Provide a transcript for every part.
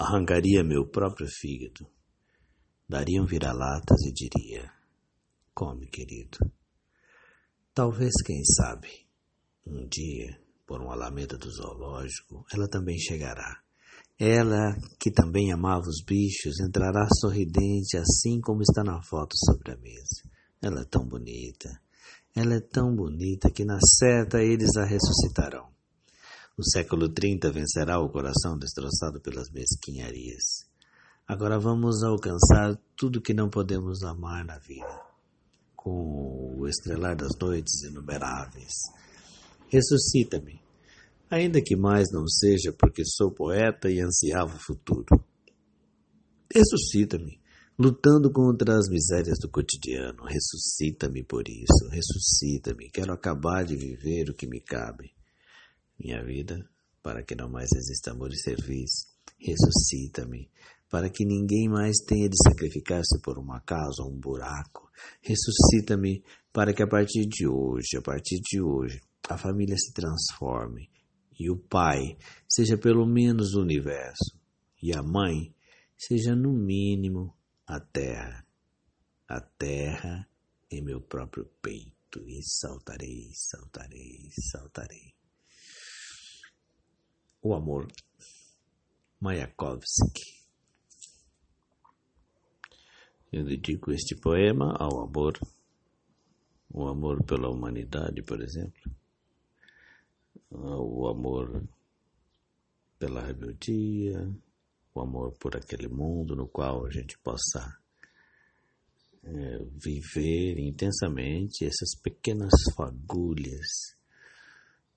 arrancaria meu próprio fígado, daria um vira-latas e diria: Come, querido. Talvez, quem sabe, um dia, por uma alameda do zoológico, ela também chegará. Ela, que também amava os bichos, entrará sorridente, assim como está na foto sobre a mesa. Ela é tão bonita. Ela é tão bonita que na certa eles a ressuscitarão. O século 30 vencerá o coração destroçado pelas mesquinharias. Agora vamos alcançar tudo que não podemos amar na vida, com o estrelar das noites inumeráveis. Ressuscita-me, ainda que mais não seja porque sou poeta e ansiava o futuro. Ressuscita-me, lutando contra as misérias do cotidiano. Ressuscita-me por isso, ressuscita-me. Quero acabar de viver o que me cabe minha vida, para que não mais exista amor e serviço. Ressuscita-me, para que ninguém mais tenha de sacrificar-se por uma casa ou um buraco. Ressuscita-me, para que a partir de hoje, a partir de hoje, a família se transforme e o pai seja pelo menos o universo e a mãe seja no mínimo a terra. A terra em meu próprio peito e saltarei, saltarei, saltarei. O amor. Mayakovsky. Eu dedico este poema ao amor, o amor pela humanidade, por exemplo, o amor pela rebeldia, o amor por aquele mundo no qual a gente possa é, viver intensamente essas pequenas fagulhas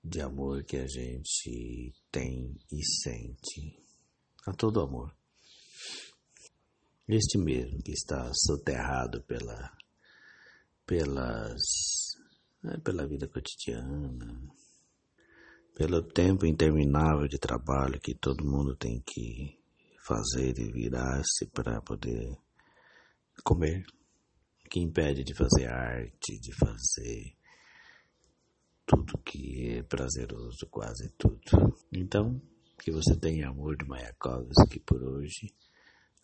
de amor que a gente tem e sente. A todo amor. Este mesmo que está soterrado pela, pelas, né, pela vida cotidiana, pelo tempo interminável de trabalho que todo mundo tem que fazer e virar-se para poder comer, que impede de fazer arte, de fazer tudo que prazeroso, quase tudo. Então, que você tenha amor de Mayakovsky por hoje,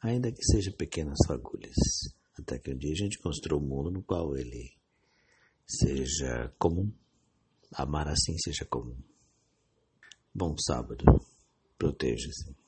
ainda que seja pequenas fagulhas, até que um dia a gente construa um mundo no qual ele seja comum, amar assim seja comum. Bom sábado, proteja-se.